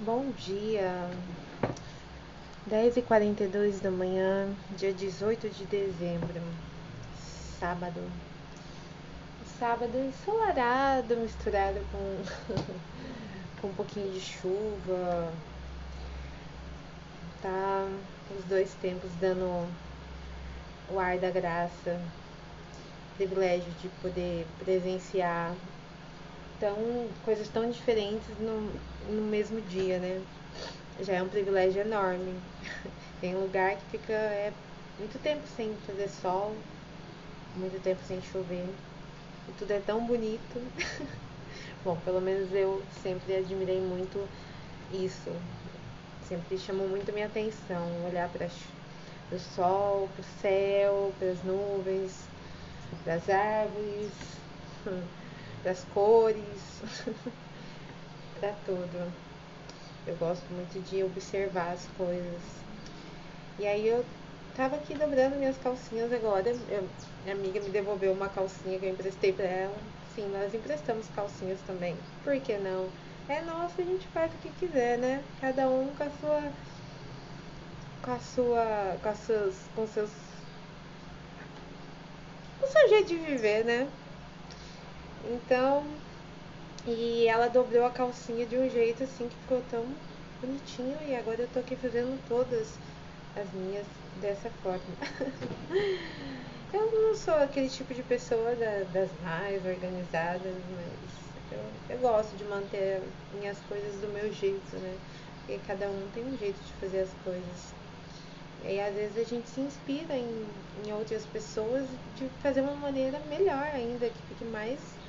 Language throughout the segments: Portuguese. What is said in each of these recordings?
Bom dia, 10h42 da manhã, dia 18 de dezembro, sábado. Sábado ensolarado, misturado com, com um pouquinho de chuva. Tá os dois tempos dando o ar da graça, privilégio de poder presenciar tão, coisas tão diferentes no, no mesmo dia, né? Já é um privilégio enorme. Tem lugar que fica é, muito tempo sem fazer sol, muito tempo sem chover. E tudo é tão bonito. Bom, pelo menos eu sempre admirei muito isso. Sempre chamou muito a minha atenção olhar para o sol, para o céu, para as nuvens, para as árvores. das cores, para tudo. Eu gosto muito de observar as coisas. E aí eu tava aqui dobrando minhas calcinhas agora. Eu, minha amiga me devolveu uma calcinha que eu emprestei para ela. Sim, nós emprestamos calcinhas também. Por que não? É nosso, a gente faz o que quiser, né? Cada um com a sua com a sua com, as suas, com seus com seu jeito de viver, né? Então, e ela dobrou a calcinha de um jeito assim que ficou tão bonitinho e agora eu tô aqui fazendo todas as minhas dessa forma. eu não sou aquele tipo de pessoa da, das mais organizadas, mas eu, eu gosto de manter minhas coisas do meu jeito, né? Porque cada um tem um jeito de fazer as coisas. E às vezes a gente se inspira em, em outras pessoas de fazer uma maneira melhor ainda, que fique mais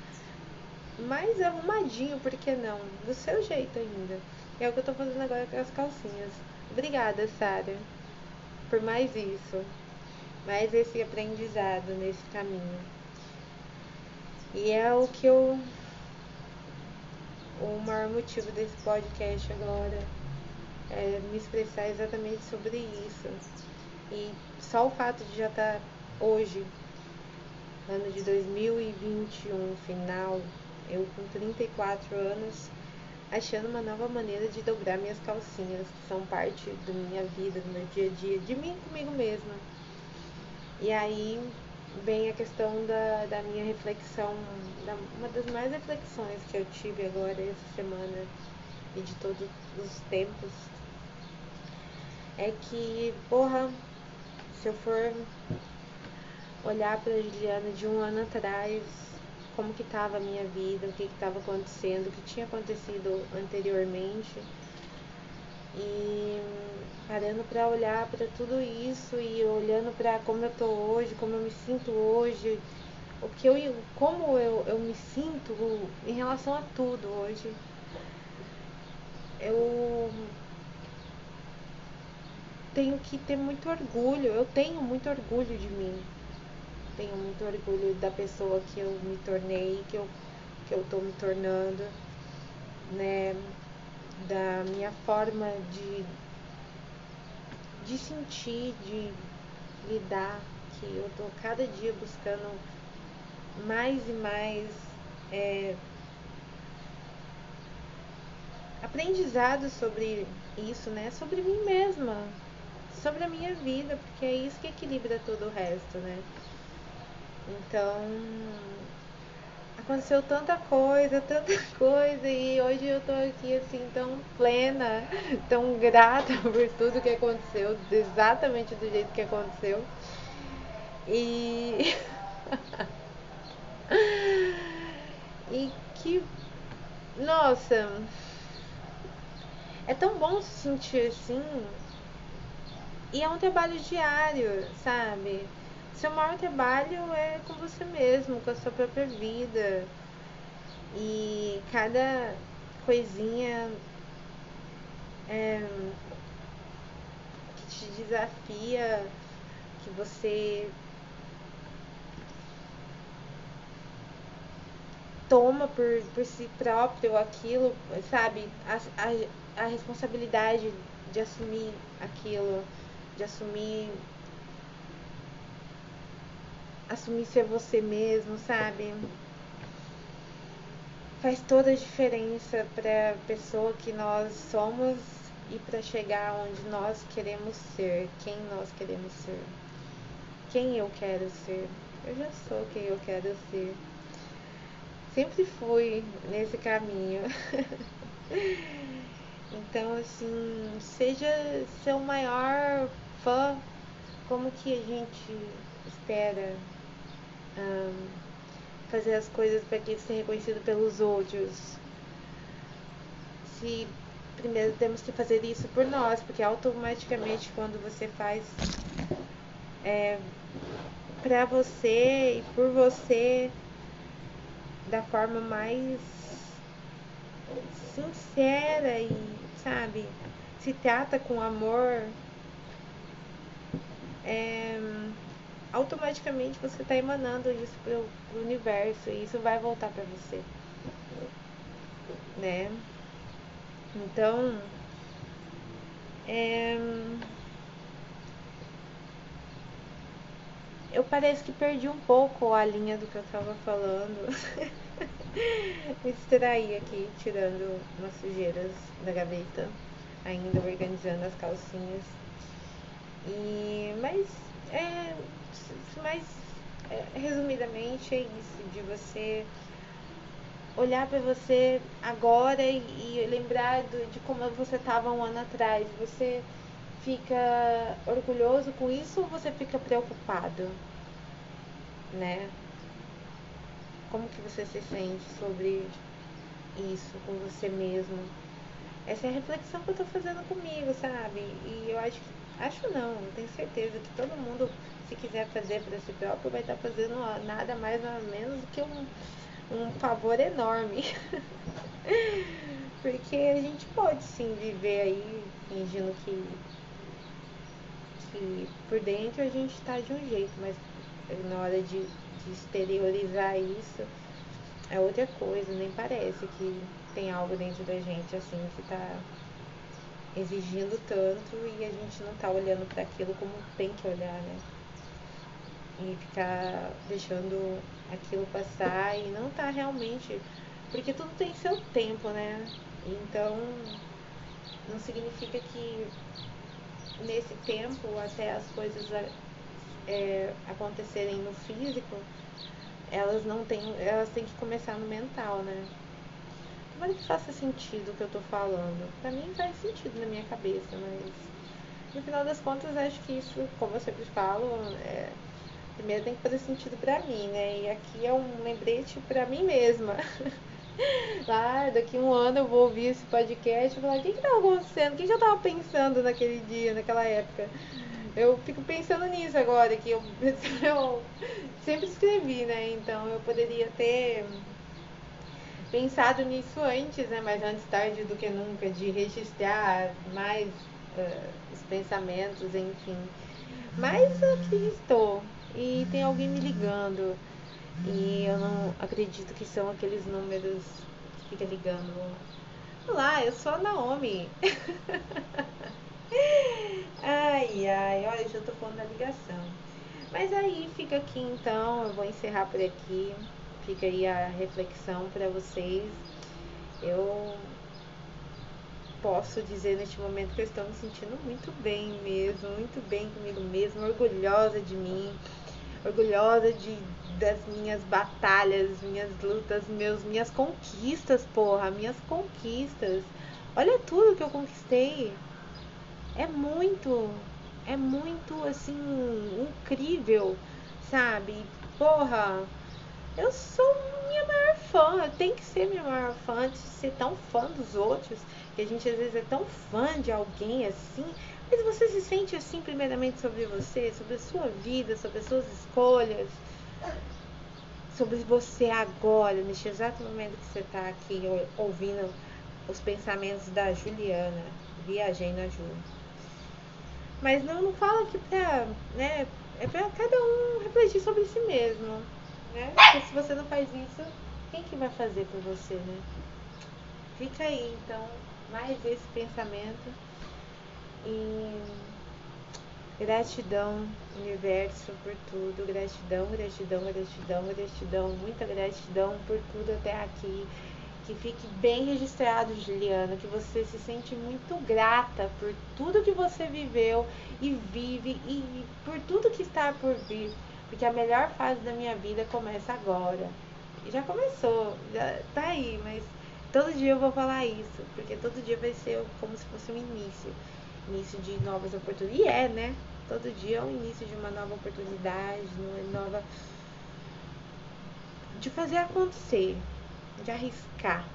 mais arrumadinho, por que não? Do seu jeito ainda. É o que eu tô fazendo agora com as calcinhas. Obrigada, Sara, por mais isso. Mais esse aprendizado nesse caminho. E é o que eu. O maior motivo desse podcast agora é me expressar exatamente sobre isso. E só o fato de já estar tá hoje, ano de 2021, final, eu com 34 anos, achando uma nova maneira de dobrar minhas calcinhas, que são parte da minha vida, do meu dia a dia, de mim comigo mesma. E aí vem a questão da, da minha reflexão, da, uma das mais reflexões que eu tive agora essa semana e de todos os tempos, é que, porra, se eu for olhar para Juliana de um ano atrás, como que estava a minha vida, o que estava acontecendo, o que tinha acontecido anteriormente. E parando para olhar para tudo isso e olhando para como eu tô hoje, como eu me sinto hoje, o que eu como eu, eu me sinto em relação a tudo hoje. Eu tenho que ter muito orgulho, eu tenho muito orgulho de mim tenho muito orgulho da pessoa que eu me tornei, que eu, que eu tô me tornando, né? Da minha forma de, de sentir, de lidar, que eu tô cada dia buscando mais e mais é, aprendizado sobre isso, né? Sobre mim mesma, sobre a minha vida, porque é isso que equilibra todo o resto, né? Então, aconteceu tanta coisa, tanta coisa, e hoje eu tô aqui assim tão plena, tão grata por tudo que aconteceu, exatamente do jeito que aconteceu. E. e que. Nossa! É tão bom se sentir assim. E é um trabalho diário, sabe? Seu maior trabalho é com você mesmo, com a sua própria vida. E cada coisinha é, que te desafia, que você toma por, por si próprio aquilo, sabe? A, a, a responsabilidade de assumir aquilo, de assumir assumir ser você mesmo, sabe? faz toda a diferença para a pessoa que nós somos e para chegar onde nós queremos ser, quem nós queremos ser, quem eu quero ser. Eu já sou quem eu quero ser. Sempre fui nesse caminho. então, assim, seja seu maior fã, como que a gente espera um, fazer as coisas para que ser reconhecido pelos outros? Se primeiro temos que fazer isso por nós, porque automaticamente quando você faz é, para você e por você da forma mais sincera e, sabe, se trata com amor, é, automaticamente você está emanando isso pro, pro universo e isso vai voltar para você, né? Então, é, eu parece que perdi um pouco a linha do que eu estava falando. Me distraí aqui, tirando umas sujeiras da gaveta, ainda organizando as calcinhas. E, mas, é, mas é, resumidamente é isso, de você olhar para você agora e, e lembrar do, de como você estava um ano atrás. Você fica orgulhoso com isso ou você fica preocupado? Né? Como que você se sente sobre isso com você mesmo? Essa é a reflexão que eu tô fazendo comigo, sabe? E eu acho acho não, tenho certeza que todo mundo, se quiser fazer para si próprio, vai estar tá fazendo nada mais ou menos do que um um favor enorme. Porque a gente pode sim viver aí fingindo que, que por dentro a gente está de um jeito, mas na hora de, de exteriorizar isso é outra coisa, nem parece que tem algo dentro da gente assim que está exigindo tanto e a gente não está olhando para aquilo como tem que olhar, né? E ficar deixando aquilo passar e não tá realmente. Porque tudo tem seu tempo, né? Então não significa que nesse tempo, até as coisas é, acontecerem no físico, elas não têm. Elas têm que começar no mental, né? Tomara que faça sentido o que eu tô falando. Pra mim faz sentido na minha cabeça, mas no final das contas acho que isso, como eu sempre falo, é, primeiro tem que fazer sentido para mim, né? E aqui é um lembrete para mim mesma. Lá, daqui um ano eu vou ouvir esse podcast e falar, o que que tava acontecendo? O que, que eu tava pensando naquele dia, naquela época? Eu fico pensando nisso agora, que eu, eu sempre escrevi, né? Então eu poderia ter pensado nisso antes, né? Mas antes tarde do que nunca, de registrar mais uh, os pensamentos, enfim. Mas aqui estou e tem alguém me ligando. E eu não acredito que são aqueles números que fica ligando. Olá, eu sou a Naomi. ai, ai, olha, já tô falando da ligação. Mas aí fica aqui então, eu vou encerrar por aqui. Fica aí a reflexão para vocês. Eu posso dizer neste momento que eu estou me sentindo muito bem mesmo, muito bem comigo mesmo, orgulhosa de mim orgulhosa de, das minhas batalhas, minhas lutas, meus, minhas conquistas, porra, minhas conquistas. Olha tudo que eu conquistei. É muito, é muito assim, incrível, sabe? Porra, eu sou minha maior fã, tenho que ser minha maior fã antes de ser tão fã dos outros, que a gente às vezes é tão fã de alguém assim, mas você se sente assim, primeiramente, sobre você, sobre a sua vida, sobre as suas escolhas, sobre você agora, neste exato momento que você está aqui ouvindo os pensamentos da Juliana. Viajei na Ju. Mas não, não fala que pra, né, é pra cada um refletir sobre si mesmo. Né? Porque se você não faz isso, quem que vai fazer por você, né? Fica aí, então, mais esse pensamento e gratidão, universo, por tudo. Gratidão, gratidão, gratidão, gratidão. Muita gratidão por tudo até aqui. que fique bem registrado, Juliana, que você se sente muito grata por tudo que você viveu e vive e por tudo que está por vir, porque a melhor fase da minha vida começa agora. Já começou, já tá aí, mas todo dia eu vou falar isso, porque todo dia vai ser como se fosse um início, início de novas oportunidades. E é, né? Todo dia é o início de uma nova oportunidade, uma nova de fazer acontecer, de arriscar,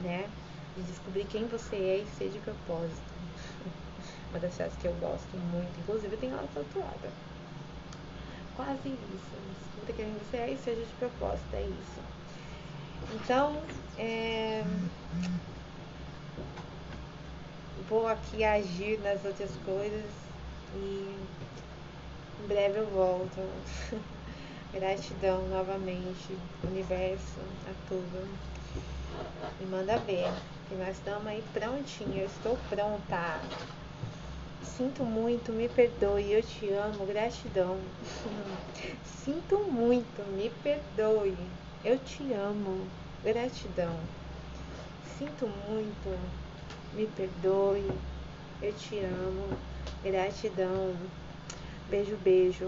né? De descobrir quem você é e ser de propósito. Uma das frases que eu gosto muito, inclusive eu tenho ela tatuada. Quase isso. Descubra quem você é e seja de propósito, é isso. Então, é... vou aqui agir nas outras coisas e em breve eu volto. Gratidão novamente, universo, a tudo. Me manda ver, que nós estamos aí prontinho, eu estou pronta. Sinto muito, me perdoe, eu te amo, gratidão. Sinto muito, me perdoe, eu te amo, gratidão. Sinto muito, me perdoe, eu te amo, gratidão. Beijo, beijo.